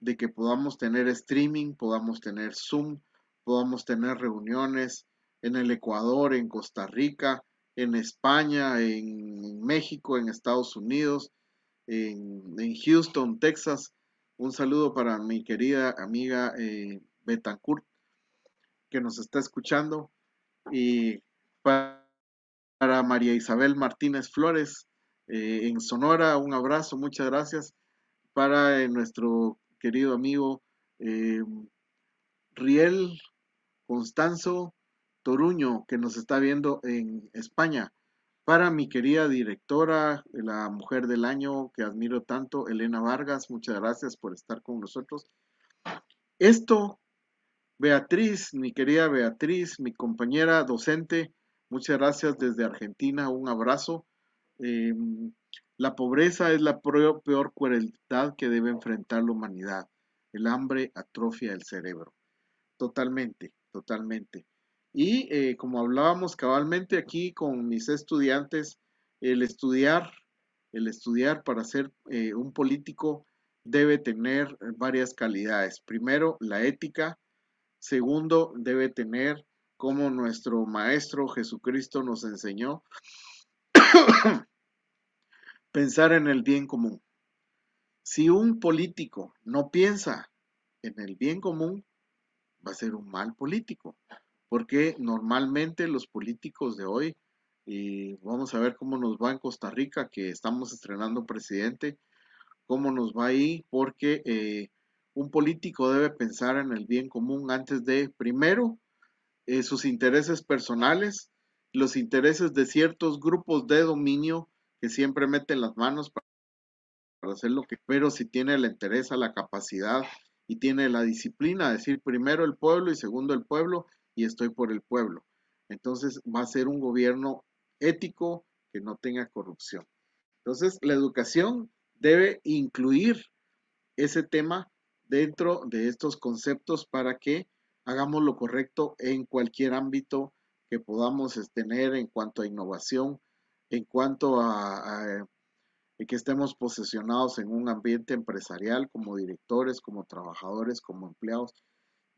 de que podamos tener streaming, podamos tener Zoom, podamos tener reuniones en el Ecuador, en Costa Rica, en España, en México, en Estados Unidos, en, Houston, Texas. Un saludo para mi querida amiga eh, Betancourt que nos está escuchando y para, María Isabel Martínez Flores eh, en Sonora, un abrazo, muchas gracias. Para eh, nuestro querido amigo eh, Riel Constanzo Toruño, que nos está viendo en España. Para mi querida directora, la mujer del año que admiro tanto, Elena Vargas, muchas gracias por estar con nosotros. Esto Beatriz, mi querida Beatriz, mi compañera docente, muchas gracias desde Argentina, un abrazo. Em, la pobreza es la peor crueldad que debe enfrentar la humanidad. El hambre atrofia el cerebro. Totalmente, totalmente. Y eh, como hablábamos cabalmente aquí con mis estudiantes, el estudiar, el estudiar para ser eh, un político debe tener varias calidades. Primero, la ética, Segundo, debe tener, como nuestro Maestro Jesucristo nos enseñó, pensar en el bien común. Si un político no piensa en el bien común, va a ser un mal político, porque normalmente los políticos de hoy, y vamos a ver cómo nos va en Costa Rica, que estamos estrenando presidente, cómo nos va ahí, porque eh, un político debe pensar en el bien común antes de, primero, eh, sus intereses personales, los intereses de ciertos grupos de dominio que siempre meten las manos para, hacer lo que, pero si tiene la interés, la capacidad y tiene la disciplina, decir primero el pueblo y segundo el pueblo y estoy por el pueblo. Entonces va a ser un gobierno ético que no tenga corrupción. Entonces la educación debe incluir ese tema dentro de estos conceptos para que hagamos lo correcto en cualquier ámbito que podamos tener en cuanto a innovación, en cuanto a, que estemos posesionados en un ambiente empresarial como directores, como trabajadores, como empleados.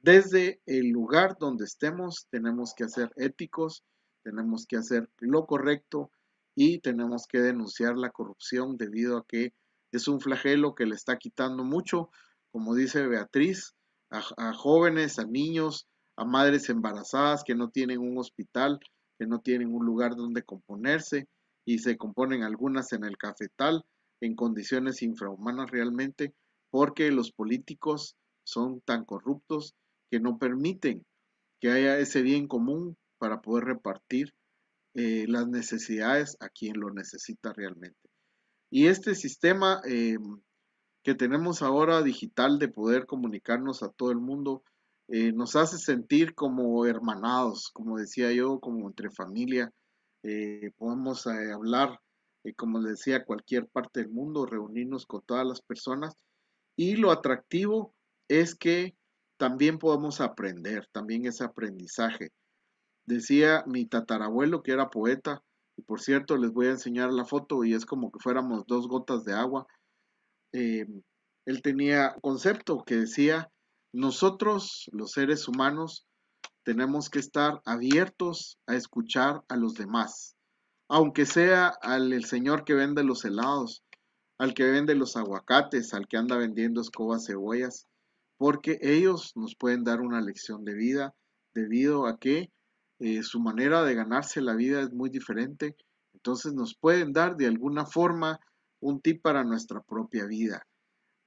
Desde el lugar donde estemos tenemos que ser éticos, tenemos que hacer lo correcto y tenemos que denunciar la corrupción debido a que es un flagelo que le está quitando mucho como dice Beatriz, a, jóvenes, a niños, a madres embarazadas que no tienen un hospital, que no tienen un lugar donde componerse y se componen algunas en el cafetal en condiciones infrahumanas realmente porque los políticos son tan corruptos que no permiten que haya ese bien común para poder repartir eh, las necesidades a quien lo necesita realmente. Y este sistema eh, que tenemos ahora digital de poder comunicarnos a todo el mundo eh, nos hace sentir como hermanados, como decía yo, como entre familia. Podemos hablar, como les decía, cualquier parte del mundo, reunirnos con todas las personas. Y lo atractivo es que también podemos aprender, también es aprendizaje. Decía mi tatarabuelo que era poeta, y por cierto les voy a enseñar la foto y es como que fuéramos dos gotas de agua. Eh, él tenía concepto que decía, nosotros los seres humanos tenemos que estar abiertos a escuchar a los demás, aunque sea al el señor que vende los helados, al que vende los aguacates, al que anda vendiendo escobas cebollas, porque ellos nos pueden dar una lección de vida debido a que eh, su manera de ganarse la vida es muy diferente, entonces nos pueden dar de alguna forma un tip para nuestra propia vida.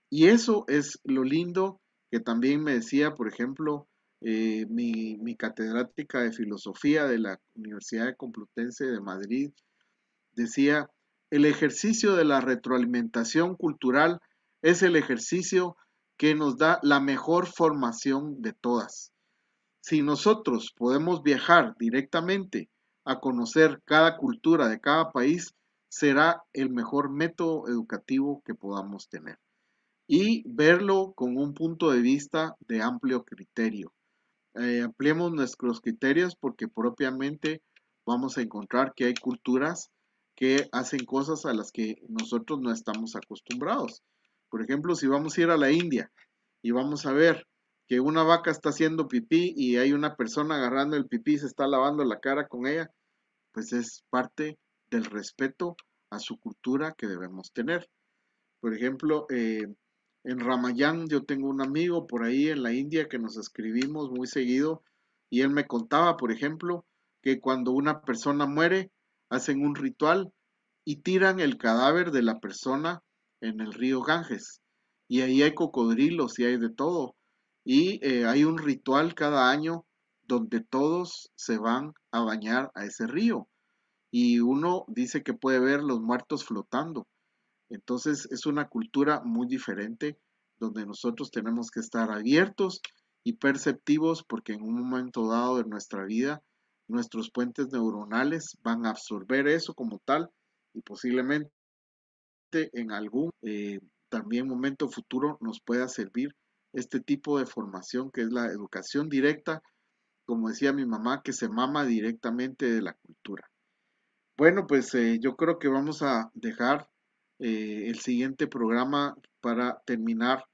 Y eso es lo lindo que también me decía, por ejemplo, eh, mi, mi, catedrática de filosofía de la Universidad Complutense de Madrid, decía, el ejercicio de la retroalimentación cultural es el ejercicio que nos da la mejor formación de todas. Si nosotros podemos viajar directamente a conocer cada cultura de cada país, será el mejor método educativo que podamos tener. Y verlo con un punto de vista de amplio criterio. Eh, ampliemos nuestros criterios porque propiamente vamos a encontrar que hay culturas que hacen cosas a las que nosotros no estamos acostumbrados. Por ejemplo, si vamos a ir a la India y vamos a ver que una vaca está haciendo pipí y hay una persona agarrando el pipí y se está lavando la cara con ella, pues es parte del respeto a su cultura que debemos tener. Por ejemplo, eh, en Ramayán yo tengo un amigo por ahí en la India que nos escribimos muy seguido y él me contaba, por ejemplo, que cuando una persona muere, hacen un ritual y tiran el cadáver de la persona en el río Ganges. Y ahí hay cocodrilos y hay de todo. Y eh, hay un ritual cada año donde todos se van a bañar a ese río. Y uno dice que puede ver los muertos flotando. Entonces es una cultura muy diferente donde nosotros tenemos que estar abiertos y perceptivos porque en un momento dado de nuestra vida nuestros puentes neuronales van a absorber eso como tal y posiblemente en algún eh, también momento futuro nos pueda servir este tipo de formación que es la educación directa, como decía mi mamá, que se mama directamente de la cultura. Bueno, pues eh, yo creo que vamos a dejar eh, el siguiente programa para terminar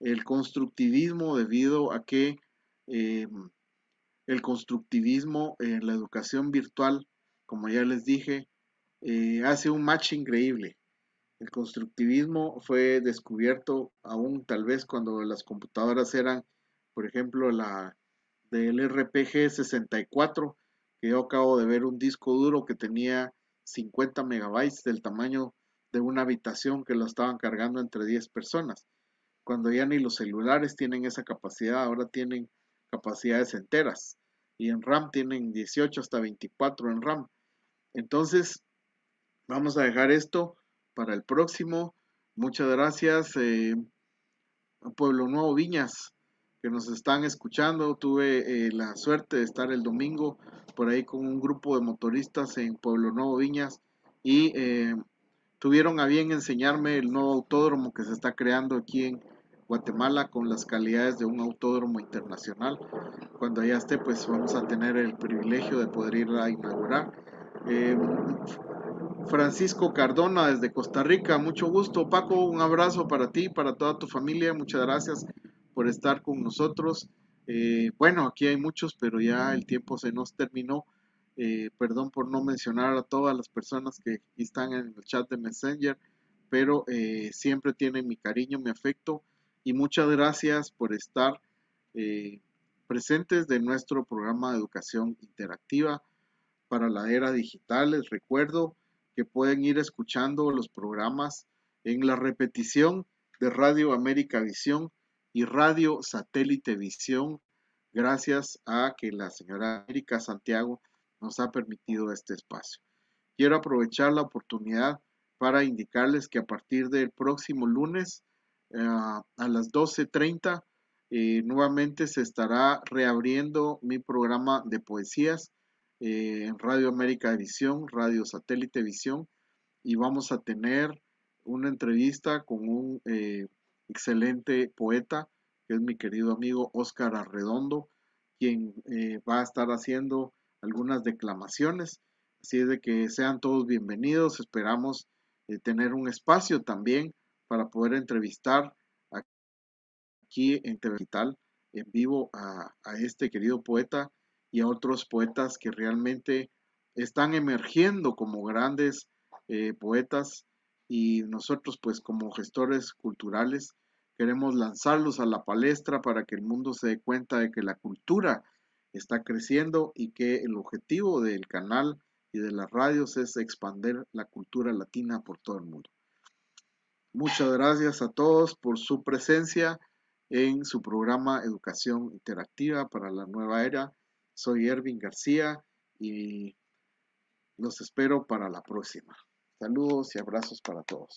el constructivismo debido a que em, el constructivismo en la educación virtual, como ya les dije, eh, hace un match increíble. El constructivismo fue descubierto aún tal vez cuando las computadoras eran, por ejemplo, la del RPG 64, que yo acabo de ver un disco duro que tenía 50 megabytes del tamaño de una habitación que lo estaban cargando entre 10 personas. Cuando ya ni los celulares tienen esa capacidad, ahora tienen capacidades enteras. Y en RAM tienen 18 hasta 24 en RAM. Entonces, vamos a dejar esto para el próximo. Muchas gracias, eh, Pueblo Nuevo Viñas, que nos están escuchando. Tuve eh, la suerte de estar el domingo por ahí con un grupo de motoristas en Pueblo Nuevo Viñas y eh, tuvieron a bien enseñarme el nuevo autódromo que se está creando aquí en Guatemala con las calidades de un autódromo internacional. Cuando allá esté, pues vamos a tener el privilegio de poder ir a inaugurar. Francisco Cardona desde Costa Rica, mucho gusto. Paco, un abrazo para ti, para toda tu familia. Muchas gracias por estar con nosotros. Eh, bueno, aquí hay muchos, pero ya el tiempo se nos terminó. Eh, perdón por no mencionar a todas las personas que están en el chat de Messenger, pero eh, siempre tienen mi cariño, mi afecto y muchas gracias por estar presentes de nuestro programa de educación interactiva para la era digital. Les recuerdo que pueden ir escuchando los programas en la repetición de Radio América Visión y Radio Satélite Visión, gracias a que la señora América Santiago nos ha permitido este espacio. Quiero aprovechar la oportunidad para indicarles que a partir del próximo lunes eh, a las 12.30 eh, nuevamente se estará reabriendo mi programa de poesías eh, en Radio América Visión, Radio Satélite Visión, y vamos a tener una entrevista con un excelente poeta, que es mi querido amigo Óscar Arredondo, quien va a estar haciendo algunas declamaciones. Así es de que sean todos bienvenidos. Esperamos tener un espacio también para poder entrevistar aquí en TV Digital en vivo a, este querido poeta y a otros poetas que realmente están emergiendo como grandes eh, poetas y nosotros pues como gestores culturales queremos lanzarlos a la palestra para que el mundo se dé cuenta de que la cultura está creciendo y que el objetivo del canal y de las radios es expandir la cultura latina por todo el mundo. Muchas gracias a todos por su presencia en su programa Educación Interactiva para la Nueva Era. Soy Ervin García y los espero para la próxima. Saludos y abrazos para todos.